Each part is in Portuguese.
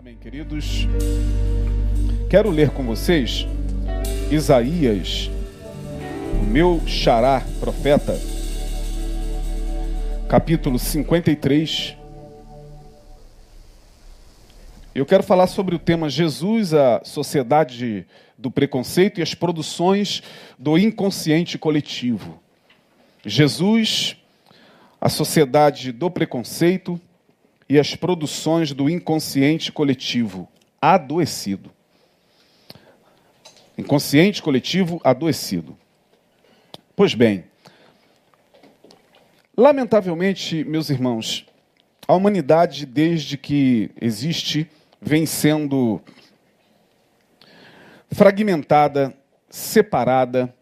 Amém, queridos. Quero ler com vocês Isaías, o meu xará profeta, capítulo 53. Eu quero falar sobre o tema Jesus, a sociedade do preconceito e as produções do inconsciente coletivo. Jesus, a sociedade do preconceito e as produções do inconsciente coletivo adoecido. Inconsciente coletivo adoecido. Pois bem, lamentavelmente, meus irmãos, a humanidade, desde que existe, vem sendo fragmentada, separada,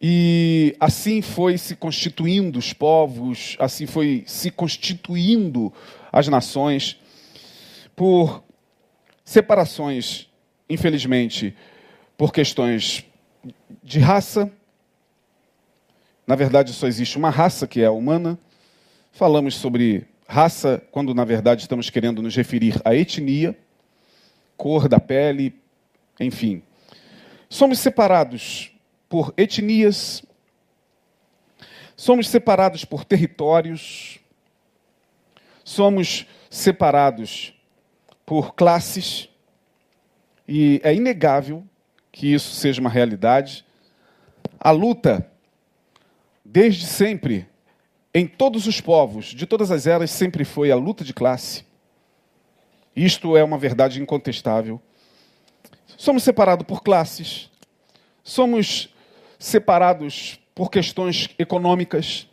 e assim foi se constituindo os povos, assim foi se constituindo as nações, por separações, infelizmente, por questões de raça. Na verdade, só existe uma raça, que é a humana. Falamos sobre raça quando, na verdade, estamos querendo nos referir à etnia, cor da pele, enfim. Somos separados por etnias, somos separados por territórios, somos separados por classes, e é inegável que isso seja uma realidade. A luta, desde sempre, em todos os povos, de todas as eras, sempre foi a luta de classe. Isto é uma verdade incontestável. Somos separados por classes, somos separados por questões econômicas,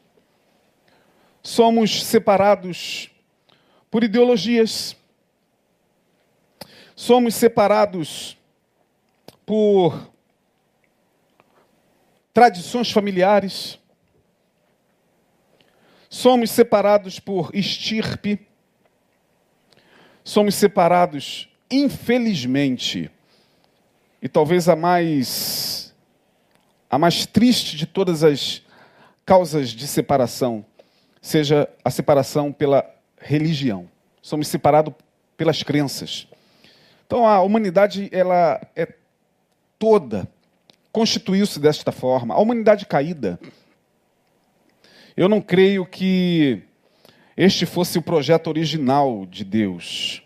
somos separados por ideologias, somos separados por tradições familiares, somos separados por estirpe, somos separados, infelizmente, e talvez a mais a mais triste de todas as causas de separação seja a separação pela religião. Somos separados pelas crenças. Então a humanidade ela é toda constituiu-se desta forma. A humanidade caída. Eu não creio que este fosse o projeto original de Deus.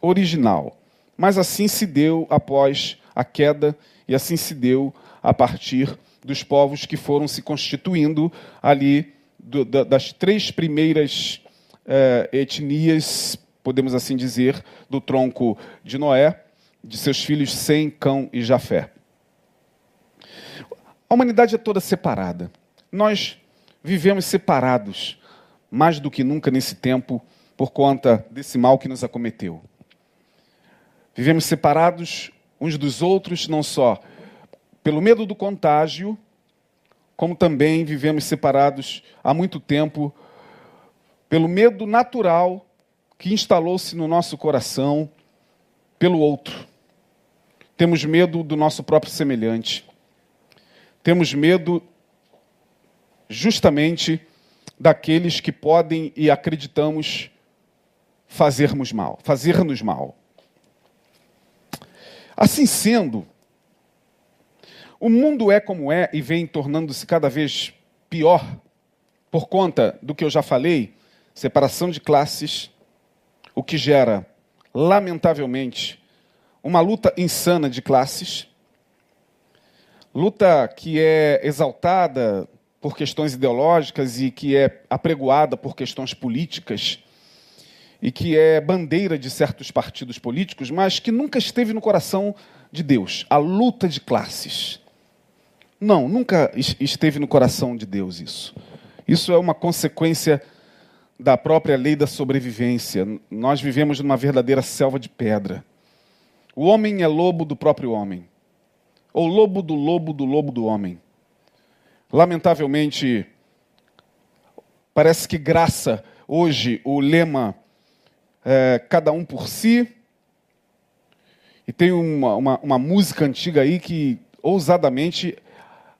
Original. Mas assim se deu após a queda e assim se deu a partir dos povos que foram se constituindo ali do, da, das três primeiras eh, etnias, podemos assim dizer, do tronco de Noé, de seus filhos Sem, Cão e Jafé. A humanidade é toda separada. Nós vivemos separados, mais do que nunca nesse tempo, por conta desse mal que nos acometeu. Vivemos separados uns dos outros, não só pelo medo do contágio, como também vivemos separados há muito tempo pelo medo natural que instalou-se no nosso coração pelo outro. Temos medo do nosso próprio semelhante. Temos medo justamente daqueles que podem e acreditamos fazermos mal, fazer-nos mal. Assim sendo, o mundo é como é e vem tornando-se cada vez pior por conta do que eu já falei, separação de classes, o que gera, lamentavelmente, uma luta insana de classes, luta que é exaltada por questões ideológicas e que é apregoada por questões políticas e que é bandeira de certos partidos políticos, mas que nunca esteve no coração de Deus, a luta de classes. Não, nunca esteve no coração de Deus isso. Isso é uma consequência da própria lei da sobrevivência. Nós vivemos numa verdadeira selva de pedra. O homem é lobo do próprio homem, ou lobo do lobo do lobo do homem. Lamentavelmente, parece que graça hoje o lema é, cada um por si. E tem uma, uma, uma música antiga aí que ousadamente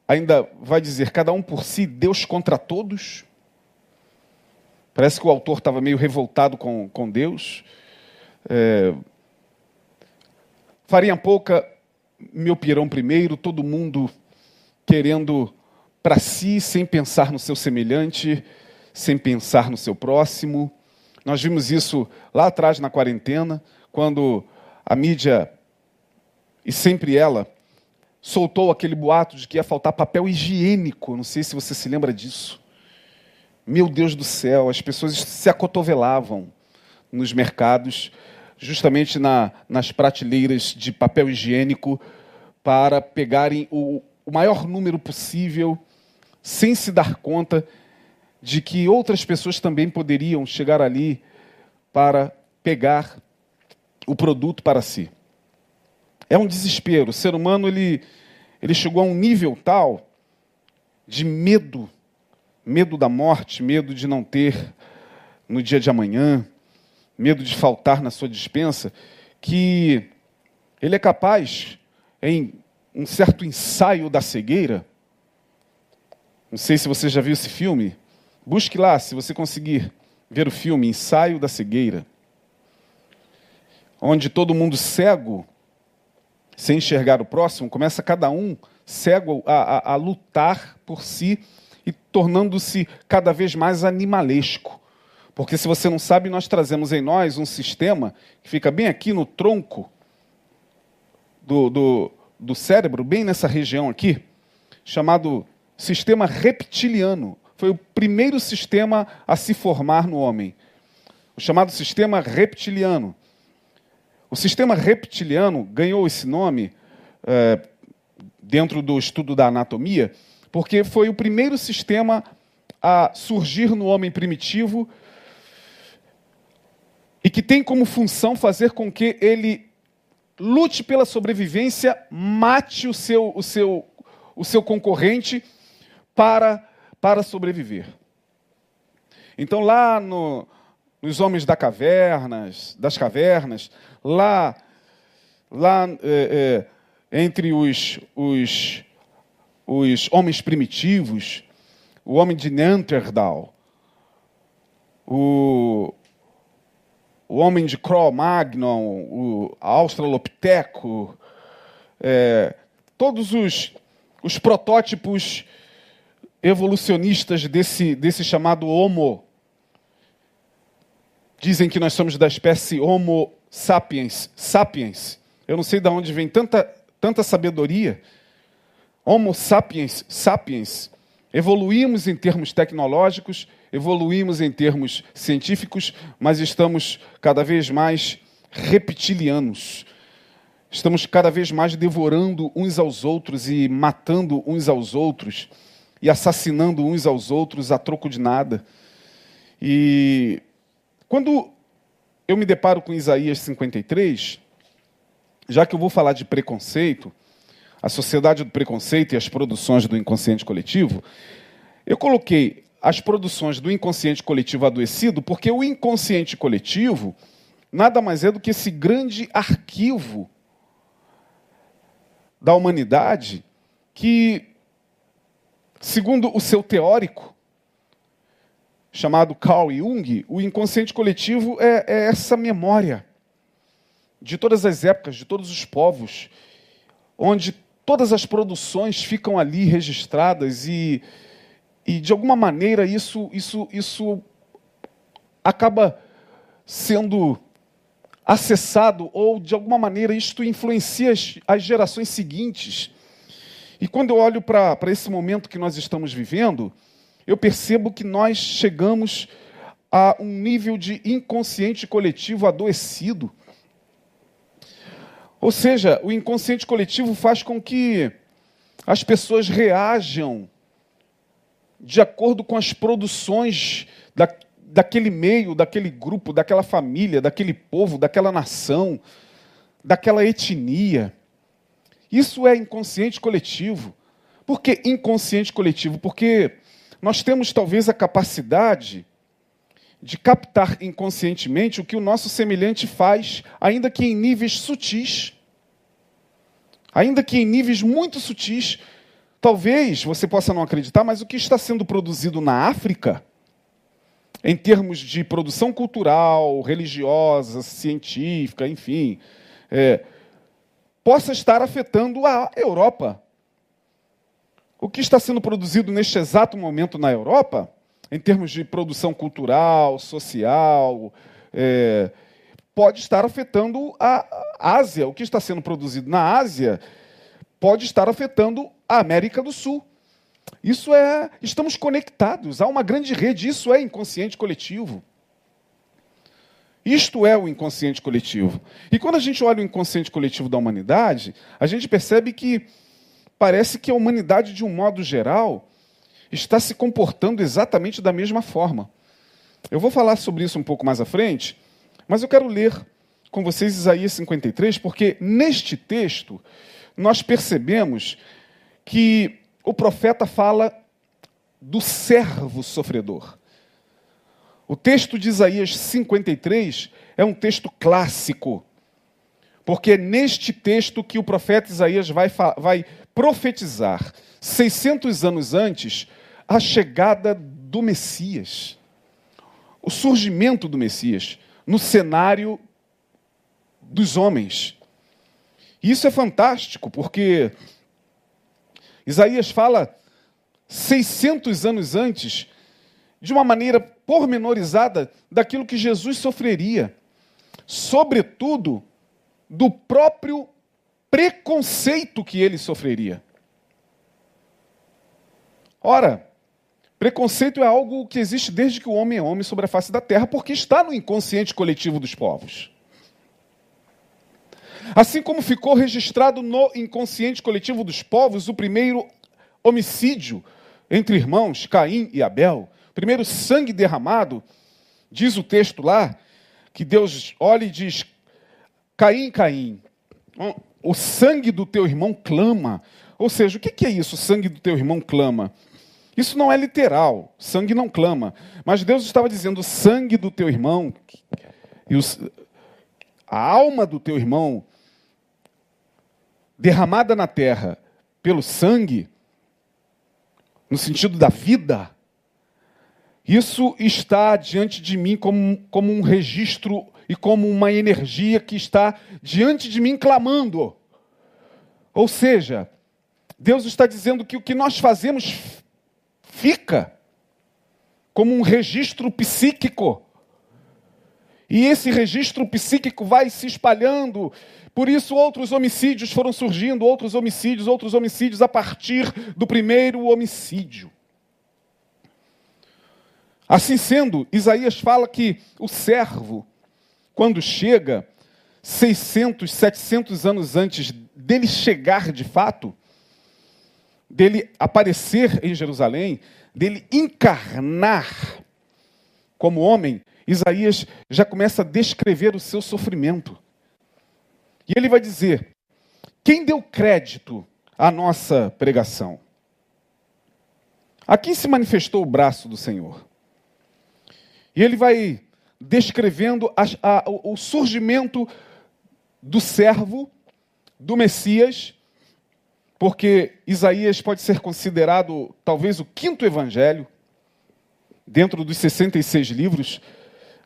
ainda vai dizer cada um por si, Deus contra todos? Parece que o autor estava meio revoltado com, com Deus. É, farinha pouca, meu pirão primeiro, todo mundo querendo para si, sem pensar no seu semelhante, sem pensar no seu próximo. Nós vimos isso lá atrás na quarentena, quando a mídia, e sempre ela, soltou aquele boato de que ia faltar papel higiênico. Não sei se você se lembra disso. Meu Deus do céu, as pessoas se acotovelavam nos mercados, justamente na, nas prateleiras de papel higiênico, para pegarem o, o maior número possível, sem se dar conta de que outras pessoas também poderiam chegar ali para pegar o produto para si. É um desespero. O ser humano ele, ele chegou a um nível tal de medo medo da morte, medo de não ter no dia de amanhã, medo de faltar na sua dispensa, que ele é capaz, em um certo ensaio da cegueira, não sei se você já viu esse filme, busque lá, se você conseguir ver o filme Ensaio da Cegueira, onde todo mundo cego, sem enxergar o próximo, começa cada um cego a, a, a lutar por si e tornando-se cada vez mais animalesco. Porque se você não sabe, nós trazemos em nós um sistema que fica bem aqui no tronco do, do, do cérebro, bem nessa região aqui, chamado sistema reptiliano. Foi o primeiro sistema a se formar no homem. O chamado sistema reptiliano. O sistema reptiliano ganhou esse nome é, dentro do estudo da anatomia porque foi o primeiro sistema a surgir no homem primitivo e que tem como função fazer com que ele lute pela sobrevivência, mate o seu, o seu, o seu concorrente para, para sobreviver. Então, lá no, nos homens da cavernas, das cavernas, lá, lá é, é, entre os, os os homens primitivos, o homem de Neanderthal, o, o homem de Cro-Magnon, o Australopiteco, é, todos os, os protótipos evolucionistas desse, desse chamado Homo. Dizem que nós somos da espécie Homo sapiens. Sapiens. Eu não sei de onde vem tanta, tanta sabedoria Homo sapiens, sapiens, evoluímos em termos tecnológicos, evoluímos em termos científicos, mas estamos cada vez mais reptilianos. Estamos cada vez mais devorando uns aos outros e matando uns aos outros e assassinando uns aos outros a troco de nada. E quando eu me deparo com Isaías 53, já que eu vou falar de preconceito, a Sociedade do Preconceito e as produções do inconsciente coletivo, eu coloquei as produções do inconsciente coletivo adoecido, porque o inconsciente coletivo nada mais é do que esse grande arquivo da humanidade que, segundo o seu teórico, chamado Carl Jung, o inconsciente coletivo é, é essa memória de todas as épocas, de todos os povos, onde todas as produções ficam ali registradas e, e de alguma maneira isso, isso, isso acaba sendo acessado ou de alguma maneira isto influencia as, as gerações seguintes. E quando eu olho para esse momento que nós estamos vivendo, eu percebo que nós chegamos a um nível de inconsciente coletivo adoecido ou seja, o inconsciente coletivo faz com que as pessoas reajam de acordo com as produções da, daquele meio, daquele grupo, daquela família, daquele povo, daquela nação, daquela etnia. Isso é inconsciente coletivo. Por que inconsciente coletivo? Porque nós temos talvez a capacidade de captar inconscientemente o que o nosso semelhante faz, ainda que em níveis sutis. Ainda que em níveis muito sutis. Talvez você possa não acreditar, mas o que está sendo produzido na África em termos de produção cultural, religiosa, científica, enfim, é, possa estar afetando a Europa. O que está sendo produzido neste exato momento na Europa, em termos de produção cultural, social, é, pode estar afetando a Ásia. O que está sendo produzido na Ásia pode estar afetando a América do Sul. Isso é, estamos conectados, há uma grande rede, isso é inconsciente coletivo. Isto é o inconsciente coletivo. E quando a gente olha o inconsciente coletivo da humanidade, a gente percebe que parece que a humanidade, de um modo geral, está se comportando exatamente da mesma forma. Eu vou falar sobre isso um pouco mais à frente, mas eu quero ler com vocês Isaías 53, porque neste texto nós percebemos que o profeta fala do servo sofredor. O texto de Isaías 53 é um texto clássico, porque é neste texto que o profeta Isaías vai, vai profetizar, 600 anos antes, a chegada do Messias, o surgimento do Messias no cenário dos homens. Isso é fantástico, porque Isaías fala 600 anos antes, de uma maneira pormenorizada, daquilo que Jesus sofreria, sobretudo do próprio preconceito que ele sofreria. Ora, preconceito é algo que existe desde que o homem é homem sobre a face da terra, porque está no inconsciente coletivo dos povos. Assim como ficou registrado no inconsciente coletivo dos povos o primeiro homicídio entre irmãos, Caim e Abel, primeiro sangue derramado, diz o texto lá, que Deus olha e diz: Caim, Caim, o sangue do teu irmão clama. Ou seja, o que é isso, o sangue do teu irmão clama? Isso não é literal, sangue não clama. Mas Deus estava dizendo: o sangue do teu irmão, e os, a alma do teu irmão derramada na terra pelo sangue, no sentido da vida, isso está diante de mim como, como um registro e como uma energia que está diante de mim clamando. Ou seja, Deus está dizendo que o que nós fazemos fica como um registro psíquico. E esse registro psíquico vai se espalhando por isso, outros homicídios foram surgindo, outros homicídios, outros homicídios a partir do primeiro homicídio. Assim sendo, Isaías fala que o servo, quando chega, 600, 700 anos antes dele chegar de fato, dele aparecer em Jerusalém, dele encarnar como homem, Isaías já começa a descrever o seu sofrimento. E ele vai dizer: quem deu crédito à nossa pregação? Aqui se manifestou o braço do Senhor. E ele vai descrevendo a, a, o surgimento do servo, do Messias, porque Isaías pode ser considerado talvez o quinto evangelho, dentro dos 66 livros.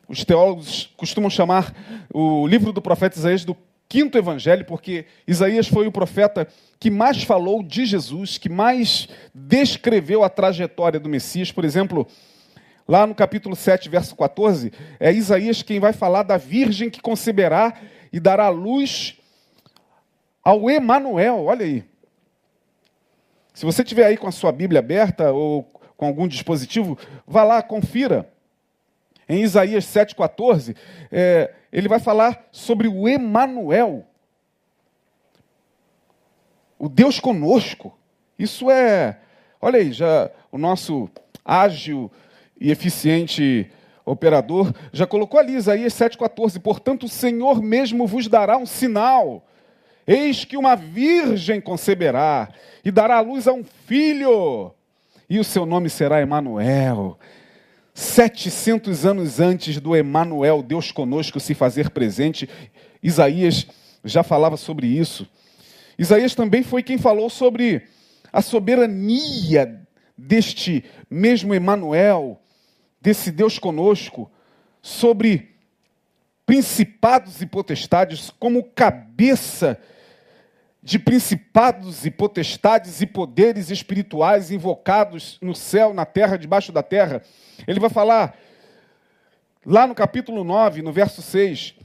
Os teólogos costumam chamar o livro do profeta Isaías do quinto evangelho, porque Isaías foi o profeta que mais falou de Jesus, que mais descreveu a trajetória do Messias. Por exemplo, lá no capítulo 7, verso 14, é Isaías quem vai falar da virgem que conceberá e dará luz ao Emanuel. Olha aí. Se você tiver aí com a sua Bíblia aberta ou com algum dispositivo, vá lá, confira. Em Isaías 7,14, é, ele vai falar sobre o Emanuel. O Deus conosco. Isso é, olha aí, já o nosso ágil e eficiente operador já colocou ali Isaías 7,14. Portanto, o Senhor mesmo vos dará um sinal. Eis que uma virgem conceberá e dará à luz a um filho, e o seu nome será Emanuel. 700 anos antes do Emanuel, Deus conosco, se fazer presente, Isaías já falava sobre isso. Isaías também foi quem falou sobre a soberania deste mesmo Emanuel, desse Deus conosco sobre principados e potestades como cabeça de principados e potestades e poderes espirituais invocados no céu, na terra, debaixo da terra. Ele vai falar lá no capítulo 9, no verso 6.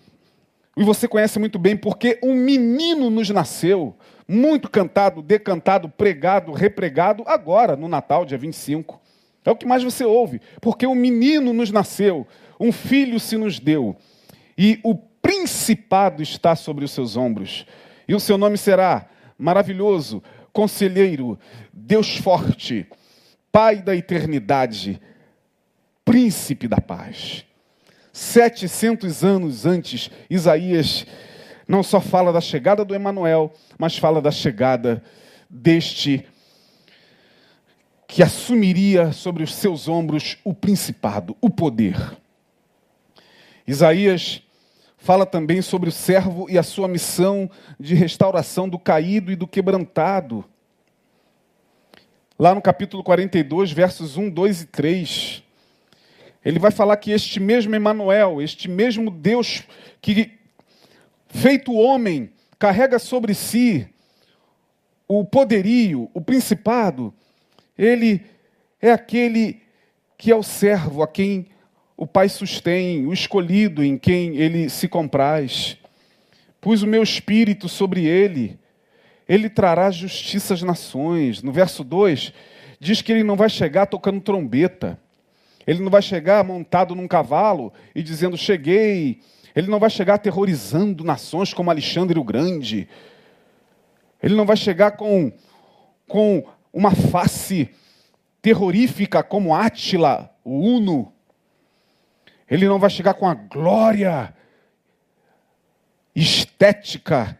E você conhece muito bem, porque um menino nos nasceu, muito cantado, decantado, pregado, repregado, agora no Natal, dia 25. É o que mais você ouve, porque um menino nos nasceu, um filho se nos deu, e o principado está sobre os seus ombros. E o seu nome será maravilhoso, conselheiro, Deus forte, Pai da eternidade, príncipe da paz. 700 anos antes, Isaías não só fala da chegada do Emanuel, mas fala da chegada deste que assumiria sobre os seus ombros o principado, o poder. Isaías fala também sobre o servo e a sua missão de restauração do caído e do quebrantado. Lá no capítulo 42, versos 1, 2 e 3, ele vai falar que este mesmo Emanuel, este mesmo Deus que feito homem, carrega sobre si o poderio, o principado, ele é aquele que é o servo a quem o Pai sustém, o escolhido em quem ele se compraz. Pus o meu espírito sobre ele, ele trará justiça às nações. No verso 2, diz que ele não vai chegar tocando trombeta, ele não vai chegar montado num cavalo e dizendo: Cheguei. Ele não vai chegar aterrorizando nações como Alexandre o Grande. Ele não vai chegar com, com uma face terrorífica como Átila, o Uno. Ele não vai chegar com a glória estética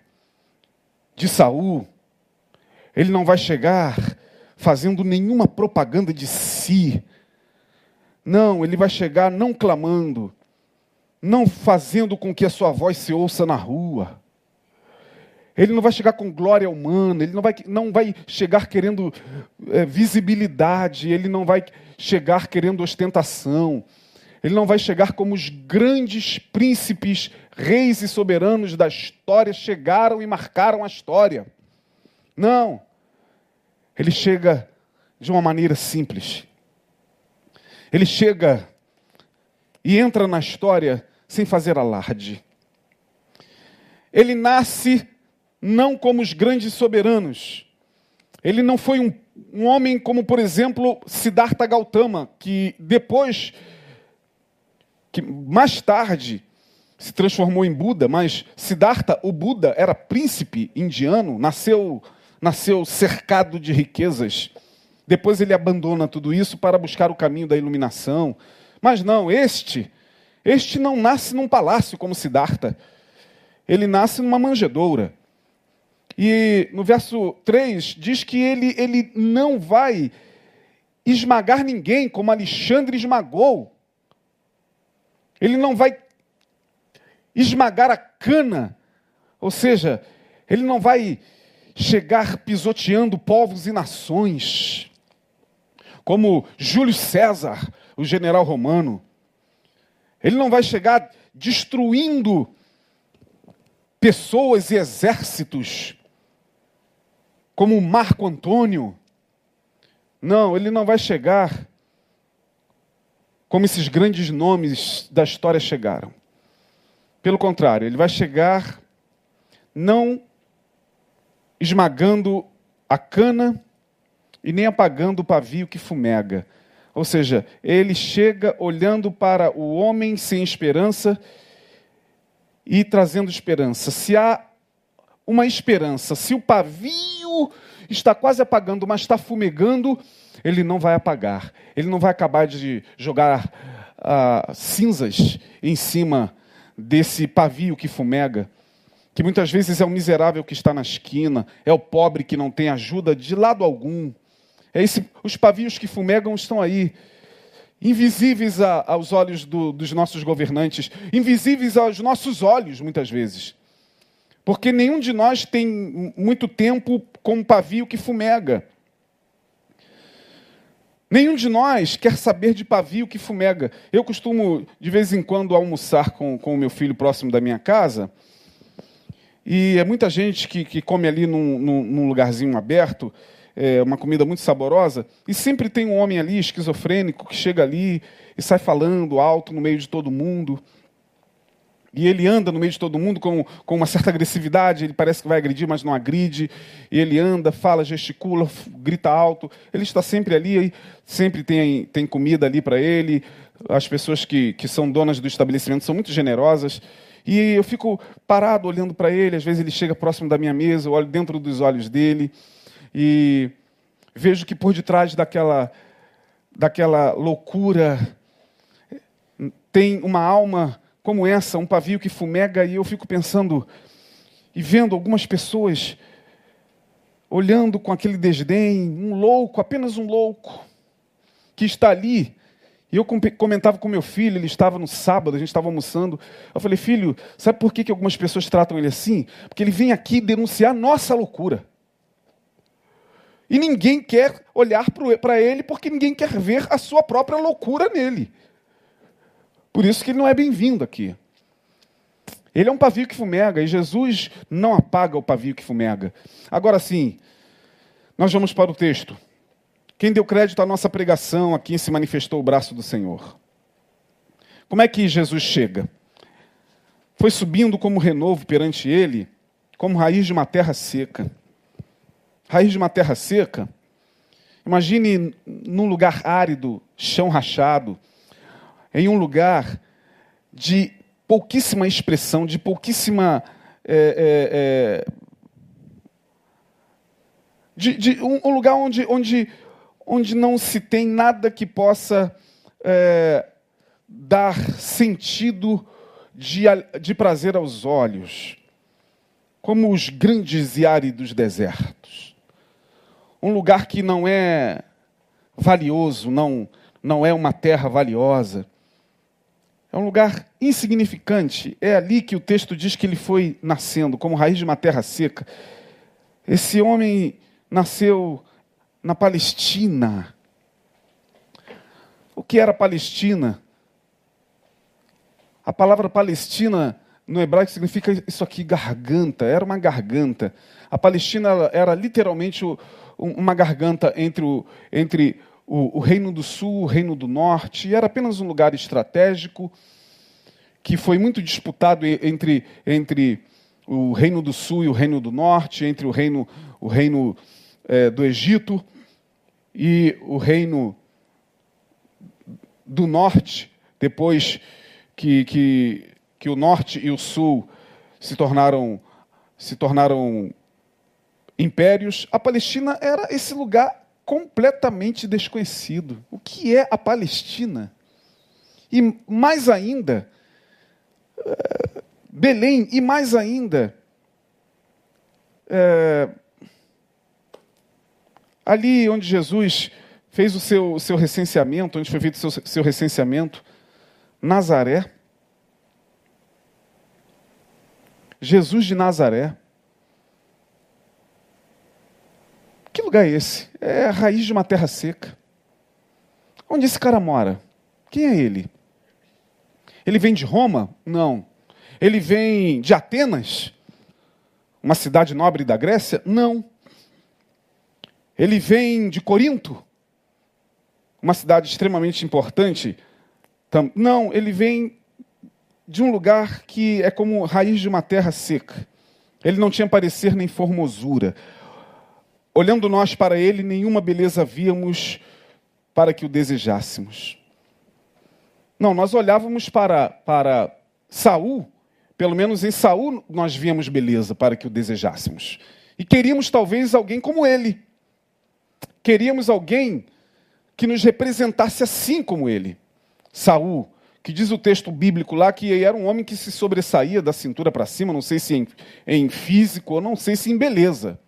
de Saul. Ele não vai chegar fazendo nenhuma propaganda de si. Não, ele vai chegar não clamando, não fazendo com que a sua voz se ouça na rua. Ele não vai chegar com glória humana, ele não vai, não vai chegar querendo é, visibilidade, ele não vai chegar querendo ostentação, ele não vai chegar como os grandes príncipes, reis e soberanos da história chegaram e marcaram a história. Não. Ele chega de uma maneira simples. Ele chega e entra na história sem fazer alarde. Ele nasce não como os grandes soberanos. Ele não foi um, um homem como, por exemplo, Siddhartha Gautama, que depois, que mais tarde se transformou em Buda, mas Siddhartha, o Buda, era príncipe indiano, nasceu, nasceu cercado de riquezas. Depois ele abandona tudo isso para buscar o caminho da iluminação. Mas não, este, este não nasce num palácio como Siddhartha. Ele nasce numa manjedoura. E no verso 3 diz que ele, ele não vai esmagar ninguém como Alexandre esmagou. Ele não vai esmagar a cana. Ou seja, ele não vai chegar pisoteando povos e nações como Júlio César, o general romano. Ele não vai chegar destruindo pessoas e exércitos, como Marco Antônio. Não, ele não vai chegar como esses grandes nomes da história chegaram. Pelo contrário, ele vai chegar não esmagando a cana e nem apagando o pavio que fumega. Ou seja, ele chega olhando para o homem sem esperança e trazendo esperança. Se há uma esperança, se o pavio está quase apagando, mas está fumegando, ele não vai apagar. Ele não vai acabar de jogar uh, cinzas em cima desse pavio que fumega que muitas vezes é o miserável que está na esquina, é o pobre que não tem ajuda de lado algum, é esse, os pavios que fumegam estão aí, invisíveis a, aos olhos do, dos nossos governantes, invisíveis aos nossos olhos, muitas vezes. Porque nenhum de nós tem muito tempo com um pavio que fumega. Nenhum de nós quer saber de pavio que fumega. Eu costumo, de vez em quando, almoçar com, com o meu filho próximo da minha casa. E é muita gente que, que come ali num, num, num lugarzinho aberto, é, uma comida muito saborosa, e sempre tem um homem ali, esquizofrênico, que chega ali e sai falando alto no meio de todo mundo. E ele anda no meio de todo mundo com, com uma certa agressividade, ele parece que vai agredir, mas não agride. E ele anda, fala, gesticula, grita alto. Ele está sempre ali, sempre tem, tem comida ali para ele. As pessoas que, que são donas do estabelecimento são muito generosas. E eu fico parado olhando para ele, às vezes ele chega próximo da minha mesa, eu olho dentro dos olhos dele e vejo que por detrás daquela, daquela loucura tem uma alma como essa, um pavio que fumega, e eu fico pensando e vendo algumas pessoas olhando com aquele desdém, um louco, apenas um louco, que está ali. E eu comentava com meu filho, ele estava no sábado, a gente estava almoçando. Eu falei, filho, sabe por que, que algumas pessoas tratam ele assim? Porque ele vem aqui denunciar nossa loucura. E ninguém quer olhar para ele porque ninguém quer ver a sua própria loucura nele. Por isso que ele não é bem-vindo aqui. Ele é um pavio que fumega e Jesus não apaga o pavio que fumega. Agora sim, nós vamos para o texto. Quem deu crédito à nossa pregação, a quem se manifestou o braço do Senhor. Como é que Jesus chega? Foi subindo como renovo perante ele, como raiz de uma terra seca. Raiz de uma terra seca. Imagine num lugar árido, chão rachado, em um lugar de pouquíssima expressão, de pouquíssima. É, é, é, de, de um, um, lugar onde, onde, onde não se tem nada que possa é, dar sentido de, de prazer aos olhos, como os grandes e áridos desertos. Um lugar que não é valioso, não, não é uma terra valiosa é um lugar insignificante. É ali que o texto diz que ele foi nascendo, como raiz de uma terra seca. Esse homem nasceu na Palestina. O que era Palestina? A palavra Palestina no hebraico significa isso aqui, garganta. Era uma garganta. A Palestina era literalmente uma garganta entre o, entre o, o Reino do Sul, o Reino do Norte, e era apenas um lugar estratégico que foi muito disputado entre, entre o Reino do Sul e o Reino do Norte, entre o Reino, o reino é, do Egito e o Reino do Norte, depois que, que, que o Norte e o Sul se tornaram, se tornaram impérios, a Palestina era esse lugar completamente desconhecido. O que é a Palestina? E mais ainda, eh, Belém, e mais ainda, é, ali onde Jesus fez o seu, seu recenseamento, onde foi feito o seu, seu recenseamento, Nazaré. Jesus de Nazaré. Que lugar é esse? É a raiz de uma terra seca. Onde esse cara mora? Quem é ele? Ele vem de Roma? Não. Ele vem de Atenas? Uma cidade nobre da Grécia? Não. Ele vem de Corinto? Uma cidade extremamente importante? Não, ele vem de um lugar que é como raiz de uma terra seca. Ele não tinha parecer nem formosura. Olhando nós para ele, nenhuma beleza víamos para que o desejássemos. Não, nós olhávamos para, para Saul, pelo menos em Saul nós víamos beleza para que o desejássemos. E queríamos talvez alguém como ele. Queríamos alguém que nos representasse assim como ele. Saul, que diz o texto bíblico lá que era um homem que se sobressaía da cintura para cima, não sei se em, em físico ou não sei se em beleza.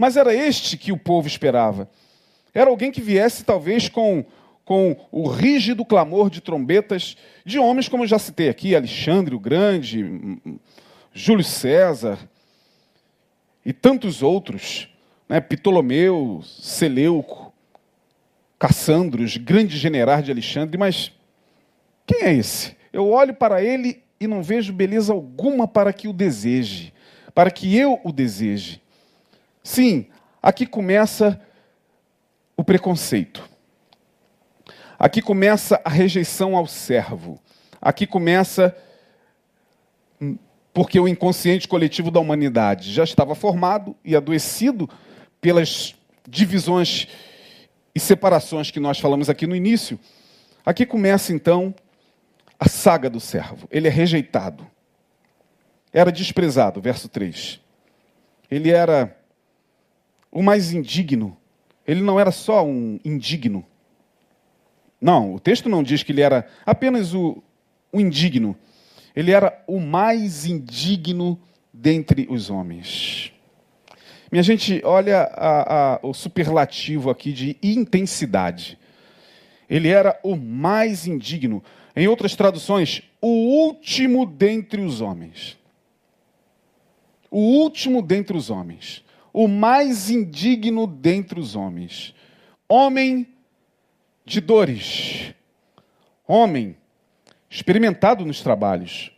Mas era este que o povo esperava. Era alguém que viesse, talvez, com, com o rígido clamor de trombetas de homens, como já citei aqui: Alexandre o Grande, Júlio César e tantos outros, né? Ptolomeu, Seleuco. Cassandros, grande general de Alexandre, mas quem é esse? Eu olho para ele e não vejo beleza alguma para que o deseje, para que eu o deseje. Sim, aqui começa o preconceito. Aqui começa a rejeição ao servo. Aqui começa hum, porque o inconsciente coletivo da humanidade já estava formado e adoecido pelas divisões e separações que nós falamos aqui no início. Aqui começa então a saga do servo. Ele é rejeitado. Era desprezado, verso 3. Ele era o mais indigno. Ele não era só um indigno. Não, o texto não diz que ele era apenas o, o indigno. Ele era o mais indigno dentre os homens. Minha gente, olha a, a, o superlativo aqui de intensidade. Ele era o mais indigno. Em outras traduções, o último dentre os homens. O último dentre os homens. O mais indigno dentre os homens. Homem de dores. Homem experimentado nos trabalhos.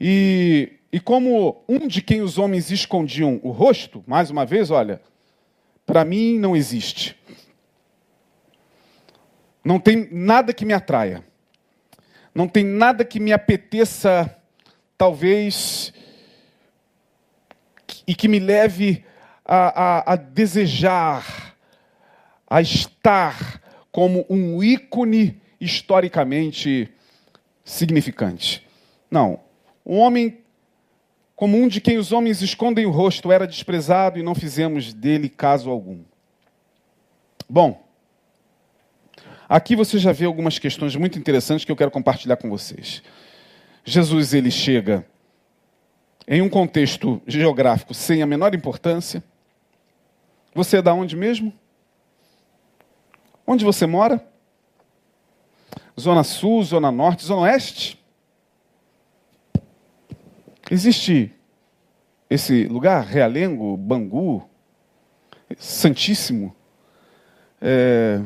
E, e como um de quem os homens escondiam o rosto, mais uma vez, olha, para mim não existe. Não tem nada que me atraia não tem nada que me apeteça, talvez, e que me leve a, a, a desejar, a estar como um ícone historicamente significante. Não. Um homem como um de quem os homens escondem o rosto era desprezado e não fizemos dele caso algum. Bom, Aqui você já vê algumas questões muito interessantes que eu quero compartilhar com vocês. Jesus ele chega em um contexto geográfico sem a menor importância. Você é da onde mesmo? Onde você mora? Zona Sul, Zona Norte, Zona Oeste? Existe esse lugar, Realengo, Bangu, Santíssimo? É,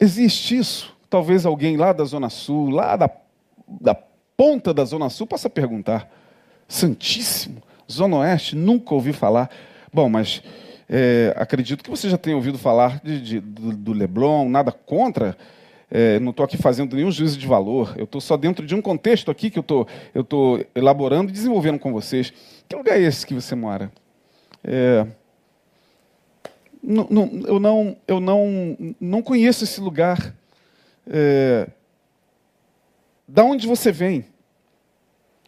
Existe isso? Talvez alguém lá da Zona Sul, lá da, da ponta da Zona Sul, possa perguntar. Santíssimo, Zona Oeste, nunca ouvi falar. Bom, mas é, acredito que você já tenha ouvido falar de, de, do, do, Leblon, nada contra. É, não estou aqui fazendo nenhum juízo de valor. Eu estou só dentro de um contexto aqui que eu estou elaborando e desenvolvendo com vocês. Que lugar é esse que você mora? É, não, não, eu não, eu não, não conheço esse lugar. É, da onde você vem?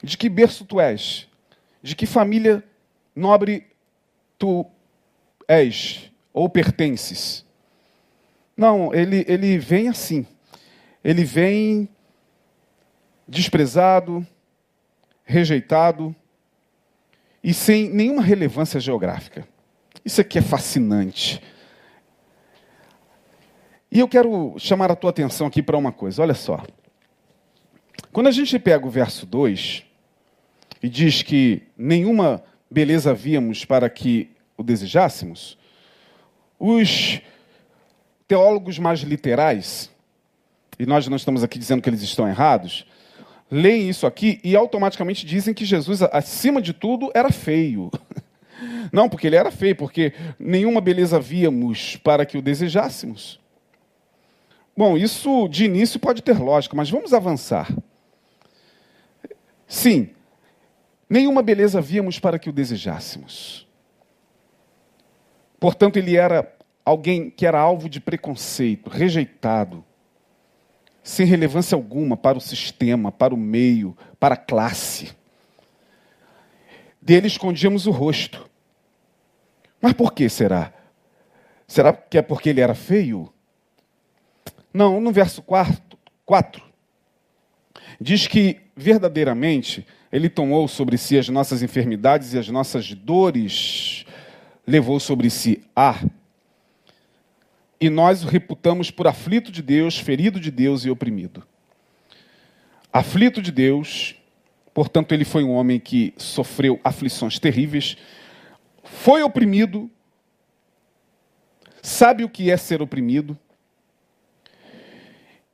De que berço tu és? De que família nobre tu és ou pertences? Não, ele, ele vem assim. Ele vem desprezado, rejeitado e sem nenhuma relevância geográfica. Isso aqui é fascinante. E eu quero chamar a tua atenção aqui para uma coisa, olha só. Quando a gente pega o verso 2 e diz que nenhuma beleza víamos para que o desejássemos, os teólogos mais literais, e nós não estamos aqui dizendo que eles estão errados, leem isso aqui e automaticamente dizem que Jesus, acima de tudo, era feio. Não, porque ele era feio, porque nenhuma beleza víamos para que o desejássemos. Bom, isso de início pode ter lógica, mas vamos avançar. Sim, nenhuma beleza víamos para que o desejássemos. Portanto, ele era alguém que era alvo de preconceito, rejeitado, sem relevância alguma para o sistema, para o meio, para a classe. Dele escondíamos o rosto. Mas por que será? Será que é porque ele era feio? Não, no verso 4, 4 diz que verdadeiramente ele tomou sobre si as nossas enfermidades e as nossas dores levou sobre si. Ah, e nós o reputamos por aflito de Deus, ferido de Deus e oprimido. Aflito de Deus, portanto, ele foi um homem que sofreu aflições terríveis foi oprimido, sabe o que é ser oprimido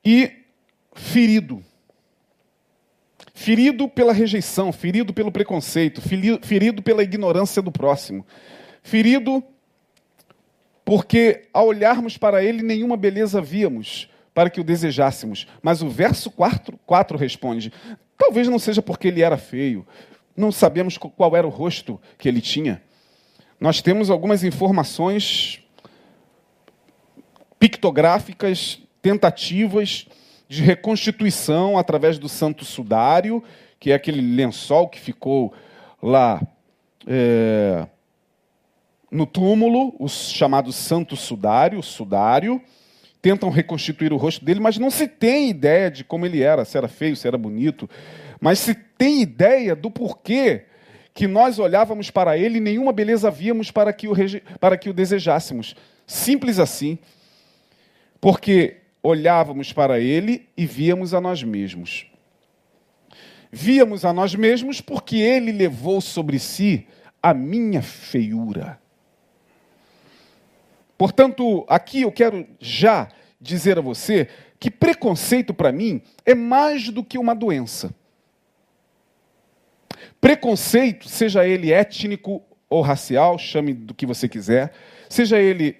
e ferido. Ferido pela rejeição, ferido pelo preconceito, ferido pela ignorância do próximo, ferido porque ao olharmos para ele nenhuma beleza víamos para que o desejássemos. Mas o verso 4, 4 responde: talvez não seja porque ele era feio, não sabemos qual era o rosto que ele tinha. Nós temos algumas informações pictográficas, tentativas de reconstituição através do santo sudário, que é aquele lençol que ficou lá. É no túmulo, o chamado Santo Sudário, Sudário, tentam reconstituir o rosto dele, mas não se tem ideia de como ele era, se era feio, se era bonito, mas se tem ideia do porquê que nós olhávamos para ele e nenhuma beleza víamos para que o, para que o desejássemos. Simples assim. Porque olhávamos para ele e víamos a nós mesmos. Víamos a nós mesmos porque ele levou sobre si a minha feiura. Portanto, aqui eu quero já dizer a você que preconceito para mim é mais do que uma doença. Preconceito, seja ele étnico ou racial, chame do que você quiser, seja ele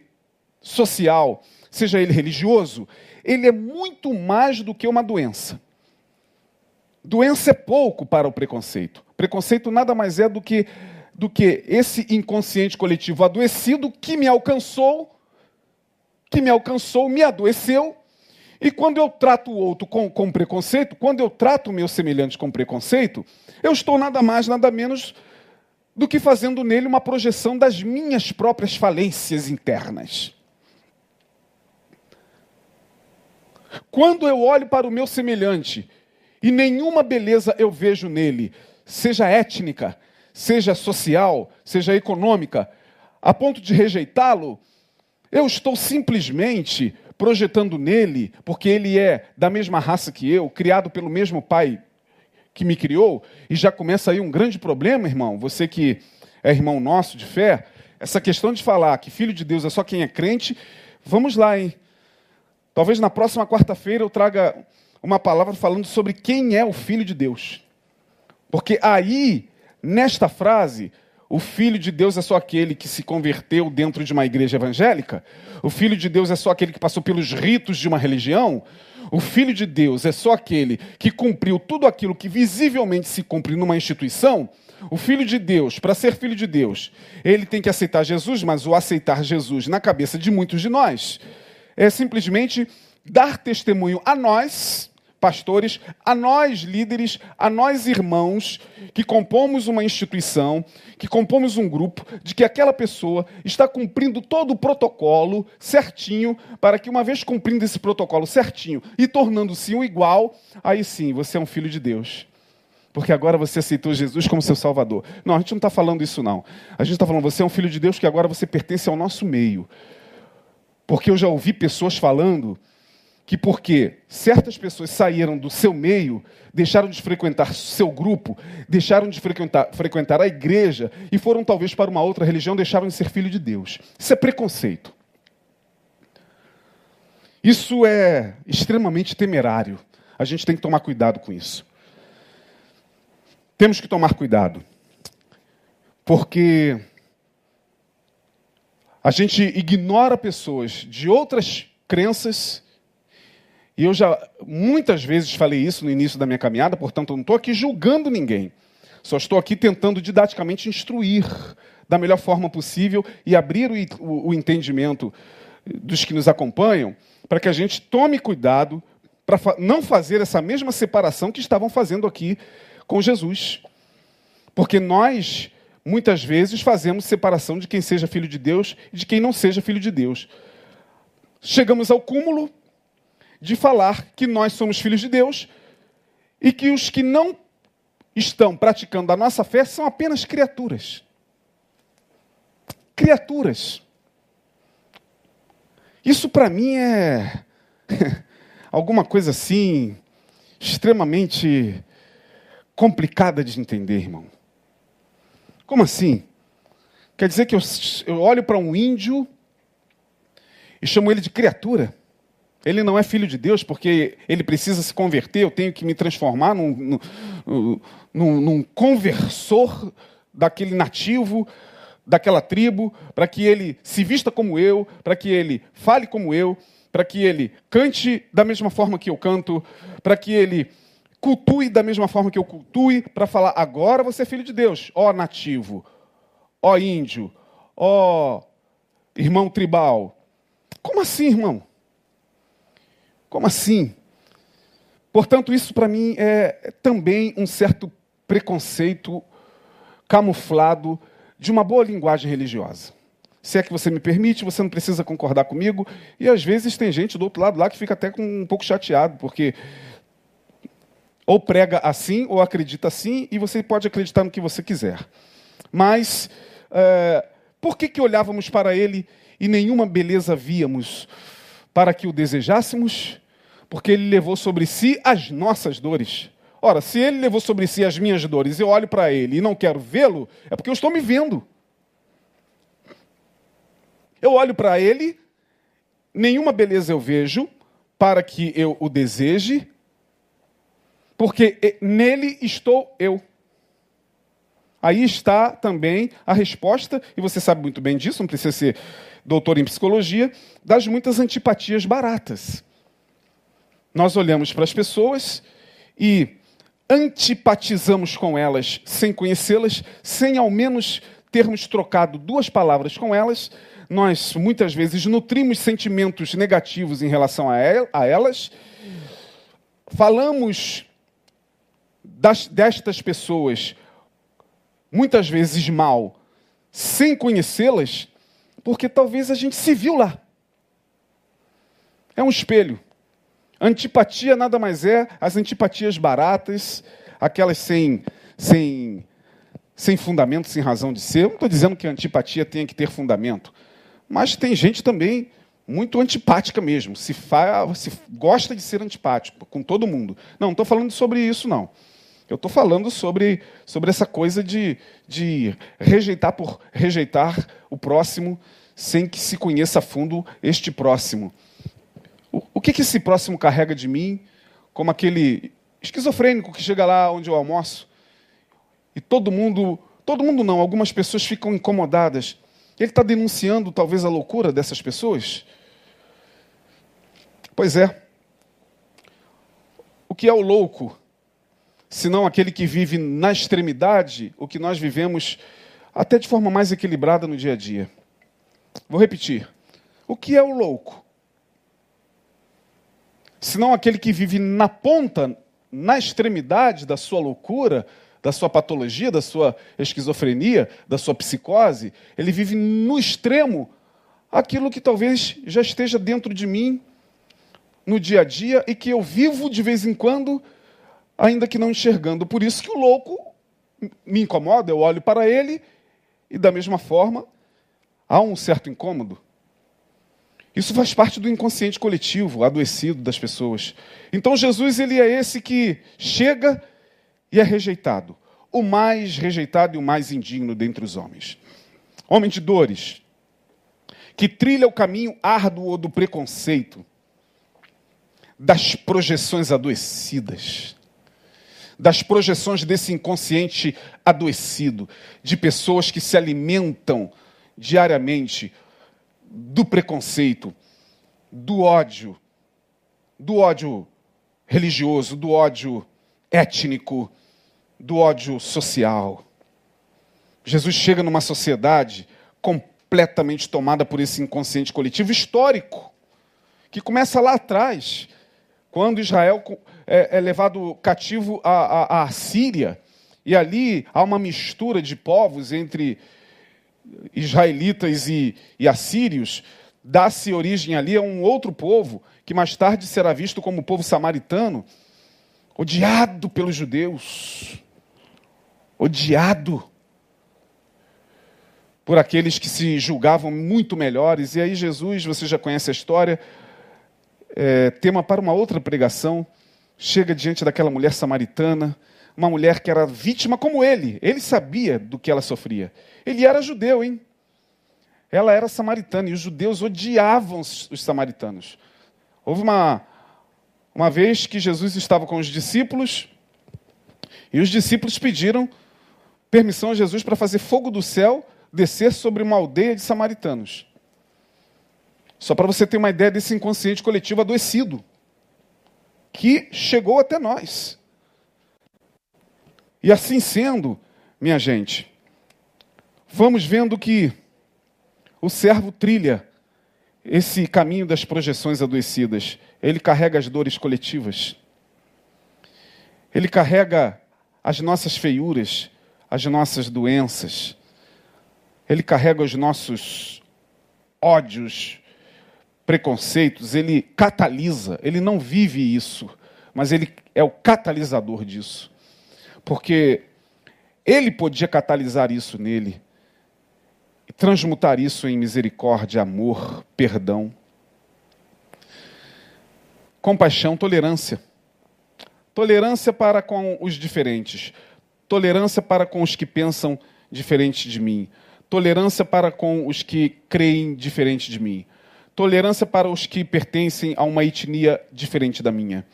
social, seja ele religioso, ele é muito mais do que uma doença. Doença é pouco para o preconceito. Preconceito nada mais é do que do que esse inconsciente coletivo adoecido que me alcançou, que me alcançou, me adoeceu. E quando eu trato o outro com, com preconceito, quando eu trato o meu semelhante com preconceito, eu estou nada mais, nada menos do que fazendo nele uma projeção das minhas próprias falências internas. Quando eu olho para o meu semelhante e nenhuma beleza eu vejo nele, seja étnica, seja social, seja econômica, a ponto de rejeitá-lo, eu estou simplesmente projetando nele, porque ele é da mesma raça que eu, criado pelo mesmo pai que me criou, e já começa aí um grande problema, irmão, você que é irmão nosso de fé, essa questão de falar que filho de Deus é só quem é crente, vamos lá, hein? Talvez na próxima quarta-feira eu traga uma palavra falando sobre quem é o filho de Deus. Porque aí Nesta frase, o filho de Deus é só aquele que se converteu dentro de uma igreja evangélica? O filho de Deus é só aquele que passou pelos ritos de uma religião? O filho de Deus é só aquele que cumpriu tudo aquilo que visivelmente se cumpre numa instituição? O filho de Deus, para ser filho de Deus, ele tem que aceitar Jesus, mas o aceitar Jesus na cabeça de muitos de nós é simplesmente dar testemunho a nós pastores, a nós líderes, a nós irmãos que compomos uma instituição, que compomos um grupo, de que aquela pessoa está cumprindo todo o protocolo certinho, para que uma vez cumprindo esse protocolo certinho e tornando-se um igual, aí sim você é um filho de Deus. Porque agora você aceitou Jesus como seu Salvador. Não, a gente não está falando isso, não. A gente está falando, você é um filho de Deus que agora você pertence ao nosso meio. Porque eu já ouvi pessoas falando que porque certas pessoas saíram do seu meio, deixaram de frequentar seu grupo, deixaram de frequentar, frequentar a igreja e foram talvez para uma outra religião, deixaram de ser filho de Deus. Isso é preconceito. Isso é extremamente temerário. A gente tem que tomar cuidado com isso. Temos que tomar cuidado. Porque a gente ignora pessoas de outras crenças e eu já muitas vezes falei isso no início da minha caminhada, portanto, eu não estou aqui julgando ninguém. Só estou aqui tentando didaticamente instruir da melhor forma possível e abrir o, o, o entendimento dos que nos acompanham, para que a gente tome cuidado para fa não fazer essa mesma separação que estavam fazendo aqui com Jesus. Porque nós, muitas vezes, fazemos separação de quem seja filho de Deus e de quem não seja filho de Deus. Chegamos ao cúmulo de falar que nós somos filhos de Deus e que os que não estão praticando a nossa fé são apenas criaturas. Criaturas. Isso para mim é alguma coisa assim extremamente complicada de entender, irmão. Como assim? Quer dizer que eu, eu olho para um índio e chamo ele de criatura. Ele não é filho de Deus porque ele precisa se converter, eu tenho que me transformar num, num, num, num conversor daquele nativo, daquela tribo, para que ele se vista como eu, para que ele fale como eu, para que ele cante da mesma forma que eu canto, para que ele cultue da mesma forma que eu cultue, para falar agora você é filho de Deus, ó nativo, ó índio, ó irmão tribal. Como assim, irmão? Como assim? Portanto, isso para mim é também um certo preconceito camuflado de uma boa linguagem religiosa. Se é que você me permite, você não precisa concordar comigo. E às vezes tem gente do outro lado lá que fica até com um pouco chateado, porque ou prega assim, ou acredita assim, e você pode acreditar no que você quiser. Mas é, por que, que olhávamos para ele e nenhuma beleza víamos? para que o desejássemos, porque ele levou sobre si as nossas dores. Ora, se ele levou sobre si as minhas dores, eu olho para ele e não quero vê-lo, é porque eu estou me vendo. Eu olho para ele, nenhuma beleza eu vejo para que eu o deseje, porque nele estou eu. Aí está também a resposta, e você sabe muito bem disso, não precisa ser doutor em psicologia, das muitas antipatias baratas. Nós olhamos para as pessoas e antipatizamos com elas sem conhecê-las, sem ao menos termos trocado duas palavras com elas. Nós muitas vezes nutrimos sentimentos negativos em relação a elas. Falamos das, destas pessoas muitas vezes mal, sem conhecê-las, porque talvez a gente se viu lá. É um espelho. Antipatia nada mais é as antipatias baratas, aquelas sem, sem, sem fundamento, sem razão de ser. Eu não estou dizendo que a antipatia tenha que ter fundamento, mas tem gente também muito antipática mesmo, se, fa, se gosta de ser antipático com todo mundo. Não, não estou falando sobre isso, não. Eu estou falando sobre, sobre essa coisa de, de rejeitar por rejeitar o próximo sem que se conheça a fundo este próximo. O, o que, que esse próximo carrega de mim como aquele esquizofrênico que chega lá onde eu almoço e todo mundo, todo mundo não, algumas pessoas ficam incomodadas. Ele está denunciando talvez a loucura dessas pessoas? Pois é. O que é o louco? Senão aquele que vive na extremidade, o que nós vivemos até de forma mais equilibrada no dia a dia. Vou repetir. O que é o louco? Senão aquele que vive na ponta, na extremidade da sua loucura, da sua patologia, da sua esquizofrenia, da sua psicose, ele vive no extremo aquilo que talvez já esteja dentro de mim no dia a dia e que eu vivo de vez em quando ainda que não enxergando. Por isso que o louco me incomoda, eu olho para ele e, da mesma forma, há um certo incômodo. Isso faz parte do inconsciente coletivo, adoecido das pessoas. Então Jesus ele é esse que chega e é rejeitado, o mais rejeitado e o mais indigno dentre os homens. Homem de dores, que trilha o caminho árduo do preconceito, das projeções adoecidas, das projeções desse inconsciente adoecido, de pessoas que se alimentam diariamente do preconceito, do ódio, do ódio religioso, do ódio étnico, do ódio social. Jesus chega numa sociedade completamente tomada por esse inconsciente coletivo histórico, que começa lá atrás, quando Israel é, é levado cativo à, à, à Síria, e ali há uma mistura de povos entre israelitas e, e assírios, dá-se origem ali a um outro povo, que mais tarde será visto como o povo samaritano, odiado pelos judeus, odiado por aqueles que se julgavam muito melhores. E aí, Jesus, você já conhece a história, é, tema para uma outra pregação, chega diante daquela mulher samaritana, uma mulher que era vítima como ele. Ele sabia do que ela sofria. Ele era judeu, hein? ela era samaritana e os judeus odiavam os, os samaritanos. Houve uma, uma vez que Jesus estava com os discípulos e os discípulos pediram permissão a Jesus para fazer fogo do céu descer sobre uma aldeia de samaritanos. Só para você ter uma ideia desse inconsciente coletivo adoecido que chegou até nós. E assim sendo, minha gente, vamos vendo que o servo trilha esse caminho das projeções adoecidas. Ele carrega as dores coletivas. Ele carrega as nossas feiuras, as nossas doenças. Ele carrega os nossos ódios, preconceitos, ele catalisa, ele não vive isso, mas ele é o catalisador disso. Porque ele podia catalisar isso nele transmutar isso em misericórdia, amor, perdão, compaixão, tolerância. Tolerância para com os diferentes, tolerância para com os que pensam diferente de mim, tolerância para com os que creem diferente de mim, tolerância para os que pertencem a uma etnia diferente da minha,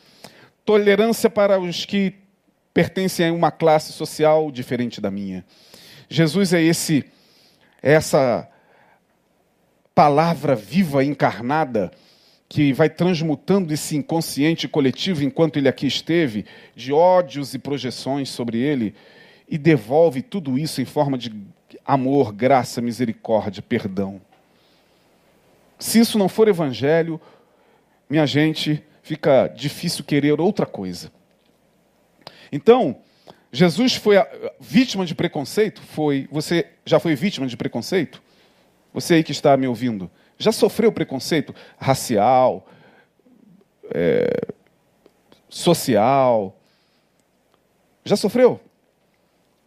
tolerância para os que pertencem a uma classe social diferente da minha. Jesus é esse é essa palavra viva encarnada que vai transmutando esse inconsciente coletivo enquanto ele aqui esteve, de ódios e projeções sobre ele, e devolve tudo isso em forma de amor, graça, misericórdia, perdão. Se isso não for evangelho, minha gente, fica difícil querer outra coisa. Então, Jesus foi vítima de preconceito? Foi. Você já foi vítima de preconceito? Você aí que está me ouvindo, já sofreu preconceito racial, é, social? Já sofreu?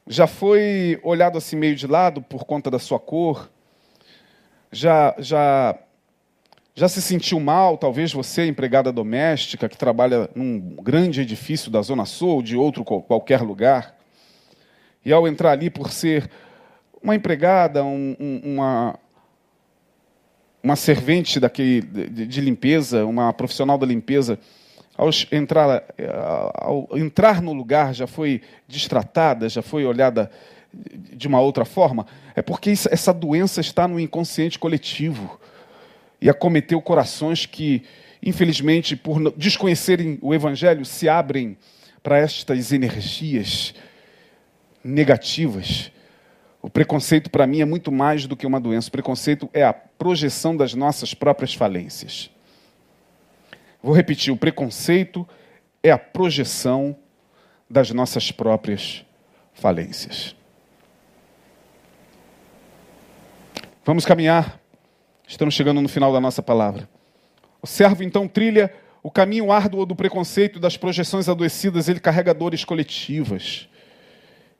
Já foi olhado assim meio de lado por conta da sua cor? Já, já já se sentiu mal, talvez você, empregada doméstica, que trabalha num grande edifício da Zona Sul ou de outro qualquer lugar, e ao entrar ali por ser uma empregada, um, um, uma, uma servente daquele, de, de, limpeza, uma profissional da limpeza, ao entrar, ao entrar no lugar já foi distratada, já foi olhada de uma outra forma, é porque essa doença está no inconsciente coletivo e acometeu corações que, infelizmente, por desconhecerem o Evangelho, se abrem para estas energias negativas. O preconceito, para mim, é muito mais do que uma doença. O preconceito é a projeção das nossas próprias falências. Vou repetir: o preconceito é a projeção das nossas próprias falências. Vamos caminhar Estamos chegando no final da nossa palavra. O servo então trilha o caminho árduo do preconceito, das projeções adoecidas, ele carrega dores coletivas.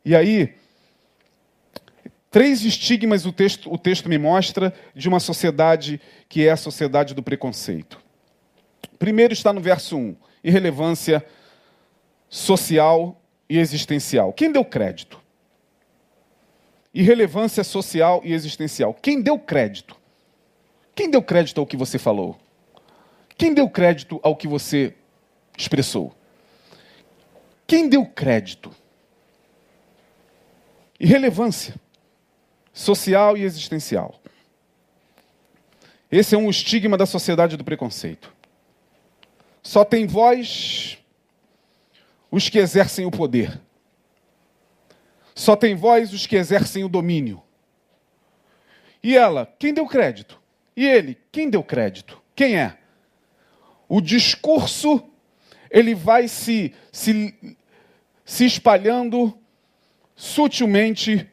E aí, três estigmas o texto, o texto me mostra de uma sociedade que é a sociedade do preconceito. Primeiro está no verso 1, irrelevância social e existencial. Quem deu crédito? Irrelevância social e existencial. Quem deu crédito? Quem deu crédito ao que você falou? Quem deu crédito ao que você expressou? Quem deu crédito? Irrelevância social e existencial. Esse é um estigma da sociedade do preconceito. Só tem voz os que exercem o poder. Só tem voz os que exercem o domínio. E ela, quem deu crédito? E ele, quem deu crédito? Quem é? O discurso, ele vai se, se, se espalhando sutilmente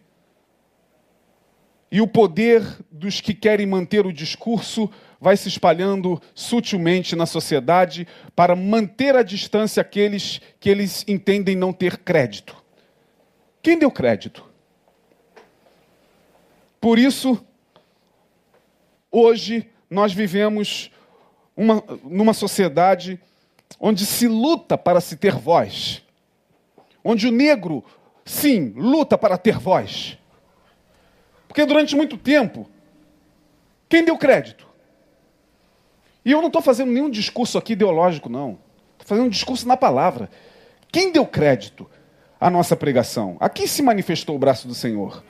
e o poder dos que querem manter o discurso vai se espalhando sutilmente na sociedade para manter à distância aqueles que eles entendem não ter crédito. Quem deu crédito? Por isso, Hoje nós vivemos uma, numa sociedade onde se luta para se ter voz, onde o negro, sim, luta para ter voz. Porque durante muito tempo Quem deu crédito? E eu não estou fazendo nenhum discurso aqui ideológico, não. Estou fazendo um discurso na palavra. Quem deu crédito à nossa pregação? Aqui se manifestou o braço do Senhor.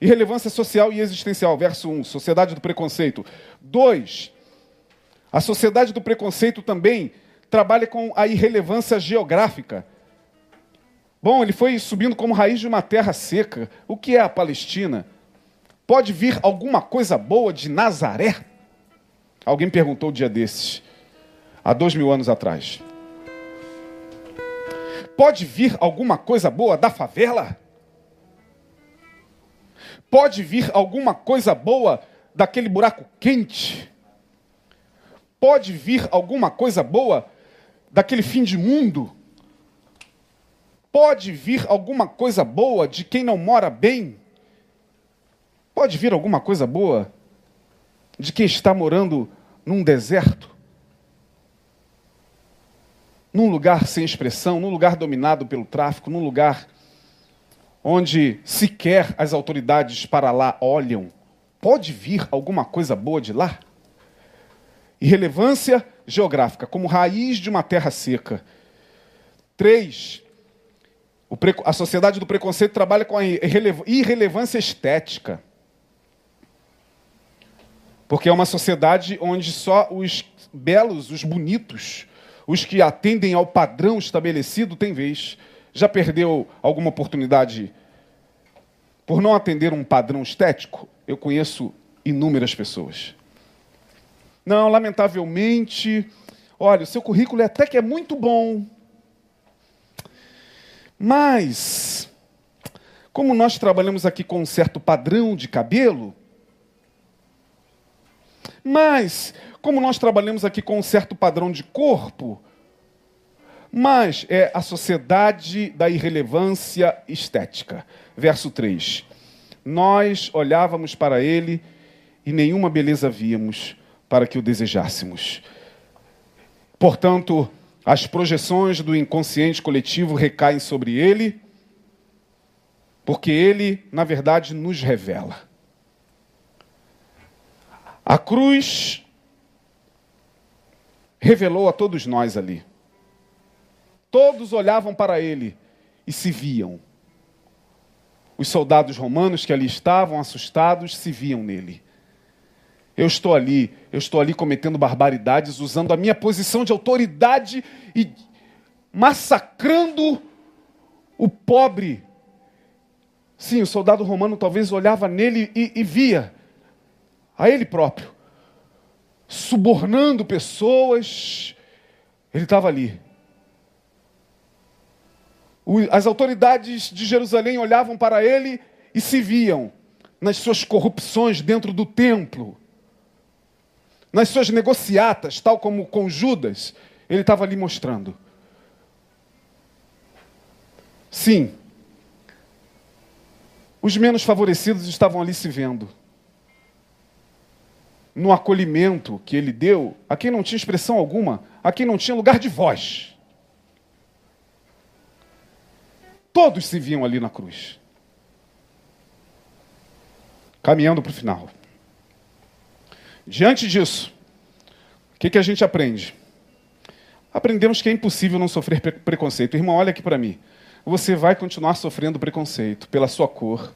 Irrelevância social e existencial, verso 1, sociedade do preconceito. 2. A sociedade do preconceito também trabalha com a irrelevância geográfica. Bom, ele foi subindo como raiz de uma terra seca. O que é a Palestina? Pode vir alguma coisa boa de Nazaré? Alguém perguntou um dia desses, há dois mil anos atrás. Pode vir alguma coisa boa da favela? Pode vir alguma coisa boa daquele buraco quente? Pode vir alguma coisa boa daquele fim de mundo? Pode vir alguma coisa boa de quem não mora bem? Pode vir alguma coisa boa de quem está morando num deserto? Num lugar sem expressão, num lugar dominado pelo tráfico, num lugar onde sequer as autoridades para lá olham? Pode vir alguma coisa boa de lá? Irrelevância geográfica, como raiz de uma terra seca. Três, a sociedade do preconceito trabalha com a irrelevância estética. Porque é uma sociedade onde só os belos, os bonitos, os que atendem ao padrão estabelecido têm vez. Já perdeu alguma oportunidade por não atender um padrão estético? Eu conheço inúmeras pessoas. Não, lamentavelmente, olha, o seu currículo é até que é muito bom. Mas, como nós trabalhamos aqui com um certo padrão de cabelo, mas, como nós trabalhamos aqui com um certo padrão de corpo, mas é a sociedade da irrelevância estética. Verso 3. Nós olhávamos para ele e nenhuma beleza víamos para que o desejássemos. Portanto, as projeções do inconsciente coletivo recaem sobre ele, porque ele, na verdade, nos revela. A cruz revelou a todos nós ali. Todos olhavam para ele e se viam. Os soldados romanos que ali estavam, assustados, se viam nele. Eu estou ali, eu estou ali cometendo barbaridades, usando a minha posição de autoridade e massacrando o pobre. Sim, o soldado romano talvez olhava nele e, e via a ele próprio, subornando pessoas. Ele estava ali. As autoridades de Jerusalém olhavam para ele e se viam nas suas corrupções dentro do templo, nas suas negociatas, tal como com Judas, ele estava ali mostrando. Sim, os menos favorecidos estavam ali se vendo no acolhimento que ele deu a quem não tinha expressão alguma, a quem não tinha lugar de voz. Todos se viam ali na cruz. Caminhando para o final. Diante disso, o que, que a gente aprende? Aprendemos que é impossível não sofrer preconceito. Irmão, olha aqui para mim. Você vai continuar sofrendo preconceito pela sua cor.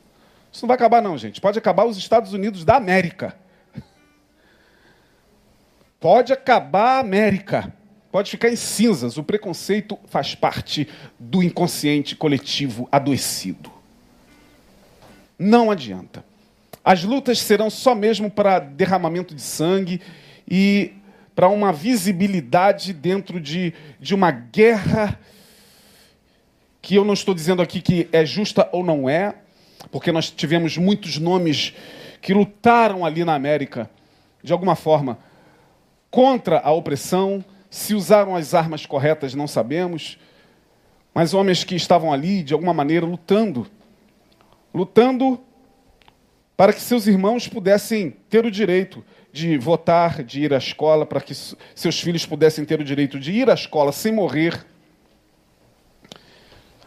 Isso não vai acabar, não, gente. Pode acabar os Estados Unidos da América. Pode acabar a América, pode ficar em cinzas. O preconceito faz parte do inconsciente coletivo adoecido. Não adianta. As lutas serão só mesmo para derramamento de sangue e para uma visibilidade dentro de, de uma guerra que eu não estou dizendo aqui que é justa ou não é, porque nós tivemos muitos nomes que lutaram ali na América, de alguma forma, contra a opressão, se usaram as armas corretas, não sabemos, mas homens que estavam ali, de alguma maneira, lutando, lutando para que seus irmãos pudessem ter o direito de votar, de ir à escola, para que seus filhos pudessem ter o direito de ir à escola sem morrer.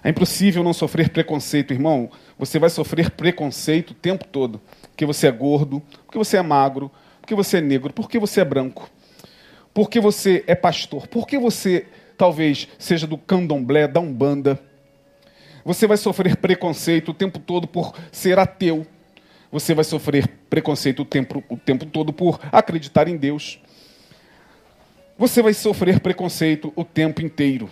É impossível não sofrer preconceito, irmão. Você vai sofrer preconceito o tempo todo. Porque você é gordo, porque você é magro, porque você é negro, porque você é branco, porque você é pastor, porque você talvez seja do candomblé, da umbanda. Você vai sofrer preconceito o tempo todo por ser ateu. Você vai sofrer preconceito o tempo, o tempo todo por acreditar em Deus. Você vai sofrer preconceito o tempo inteiro.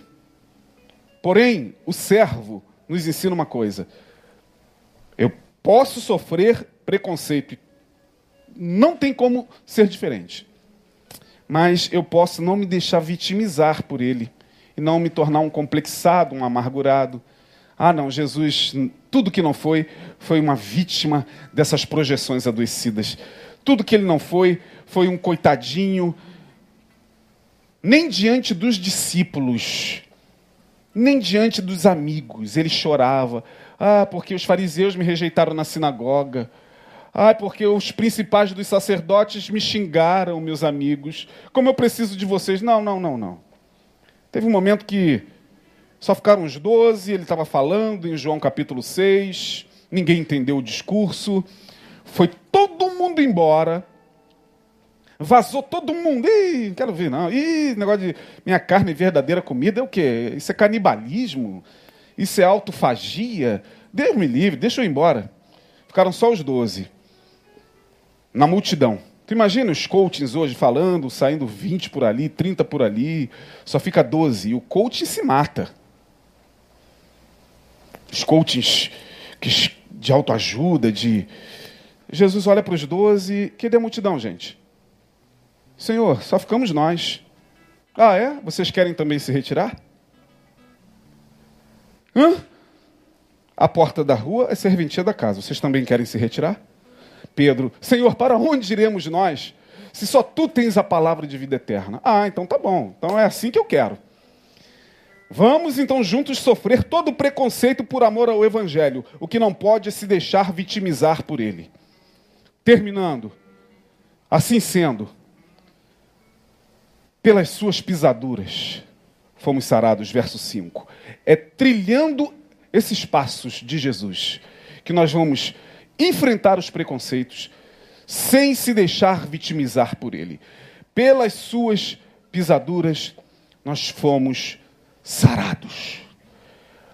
Porém, o servo nos ensina uma coisa: eu posso sofrer preconceito, não tem como ser diferente, mas eu posso não me deixar vitimizar por ele e não me tornar um complexado, um amargurado. Ah, não, Jesus, tudo que não foi, foi uma vítima dessas projeções adoecidas. Tudo que ele não foi, foi um coitadinho. Nem diante dos discípulos nem diante dos amigos ele chorava. Ah, porque os fariseus me rejeitaram na sinagoga. Ah, porque os principais dos sacerdotes me xingaram, meus amigos. Como eu preciso de vocês. Não, não, não, não. Teve um momento que só ficaram os doze, ele estava falando em João capítulo 6, ninguém entendeu o discurso, foi todo mundo embora. Vazou todo mundo. Ih, não quero ver, não. Ih, negócio de minha carne verdadeira comida é o quê? Isso é canibalismo? Isso é autofagia? Deus me livre, deixa eu ir embora. Ficaram só os doze. Na multidão. Tu imagina os coachings hoje falando, saindo 20 por ali, 30 por ali, só fica 12. E o coaching se mata. Os coachings de autoajuda, de. Jesus olha para os 12. Cadê a multidão, gente? Senhor, só ficamos nós. Ah, é? Vocês querem também se retirar? Hã? A porta da rua é serventia da casa. Vocês também querem se retirar? Pedro, Senhor, para onde iremos nós? Se só tu tens a palavra de vida eterna. Ah, então tá bom. Então é assim que eu quero. Vamos então juntos sofrer todo preconceito por amor ao Evangelho. O que não pode é se deixar vitimizar por ele. Terminando. Assim sendo, pelas suas pisaduras fomos sarados, verso 5. É trilhando esses passos de Jesus que nós vamos enfrentar os preconceitos sem se deixar vitimizar por ele. Pelas suas pisaduras nós fomos sarados.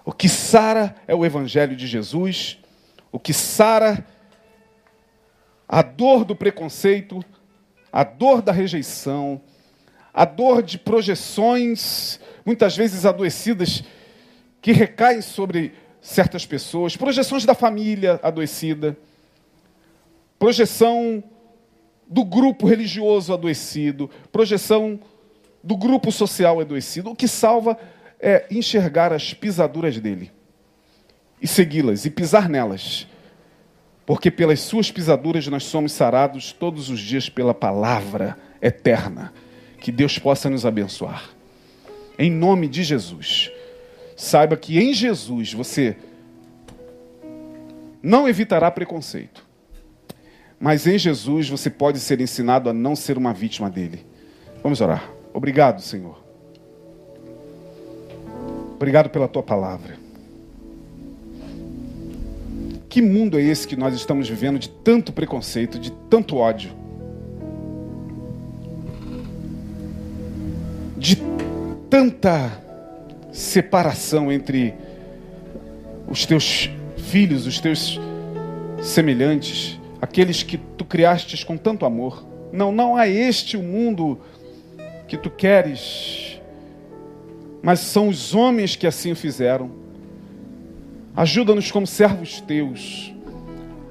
O que sara é o evangelho de Jesus, o que sara a dor do preconceito, a dor da rejeição, a dor de projeções, muitas vezes adoecidas, que recaem sobre certas pessoas, projeções da família adoecida, projeção do grupo religioso adoecido, projeção do grupo social adoecido. O que salva é enxergar as pisaduras dele e segui-las e pisar nelas. Porque pelas suas pisaduras nós somos sarados todos os dias pela palavra eterna que Deus possa nos abençoar. Em nome de Jesus. Saiba que em Jesus você não evitará preconceito. Mas em Jesus você pode ser ensinado a não ser uma vítima dele. Vamos orar. Obrigado, Senhor. Obrigado pela tua palavra. Que mundo é esse que nós estamos vivendo de tanto preconceito, de tanto ódio? de tanta separação entre os teus filhos, os teus semelhantes, aqueles que tu criastes com tanto amor. Não, não é este o mundo que tu queres, mas são os homens que assim fizeram. Ajuda-nos como servos teus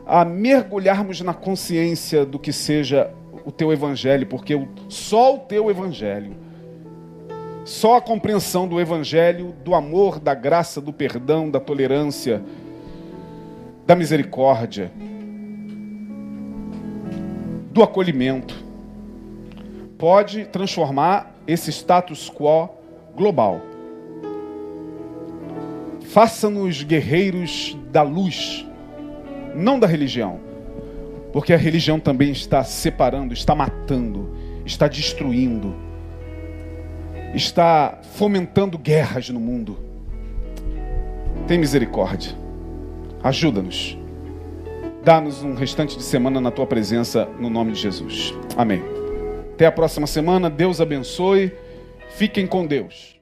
a mergulharmos na consciência do que seja o teu evangelho, porque só o teu evangelho só a compreensão do Evangelho, do amor, da graça, do perdão, da tolerância, da misericórdia, do acolhimento, pode transformar esse status quo global. Faça-nos guerreiros da luz, não da religião, porque a religião também está separando, está matando, está destruindo está fomentando guerras no mundo. Tem misericórdia. Ajuda-nos. Dá-nos um restante de semana na tua presença, no nome de Jesus. Amém. Até a próxima semana. Deus abençoe. Fiquem com Deus.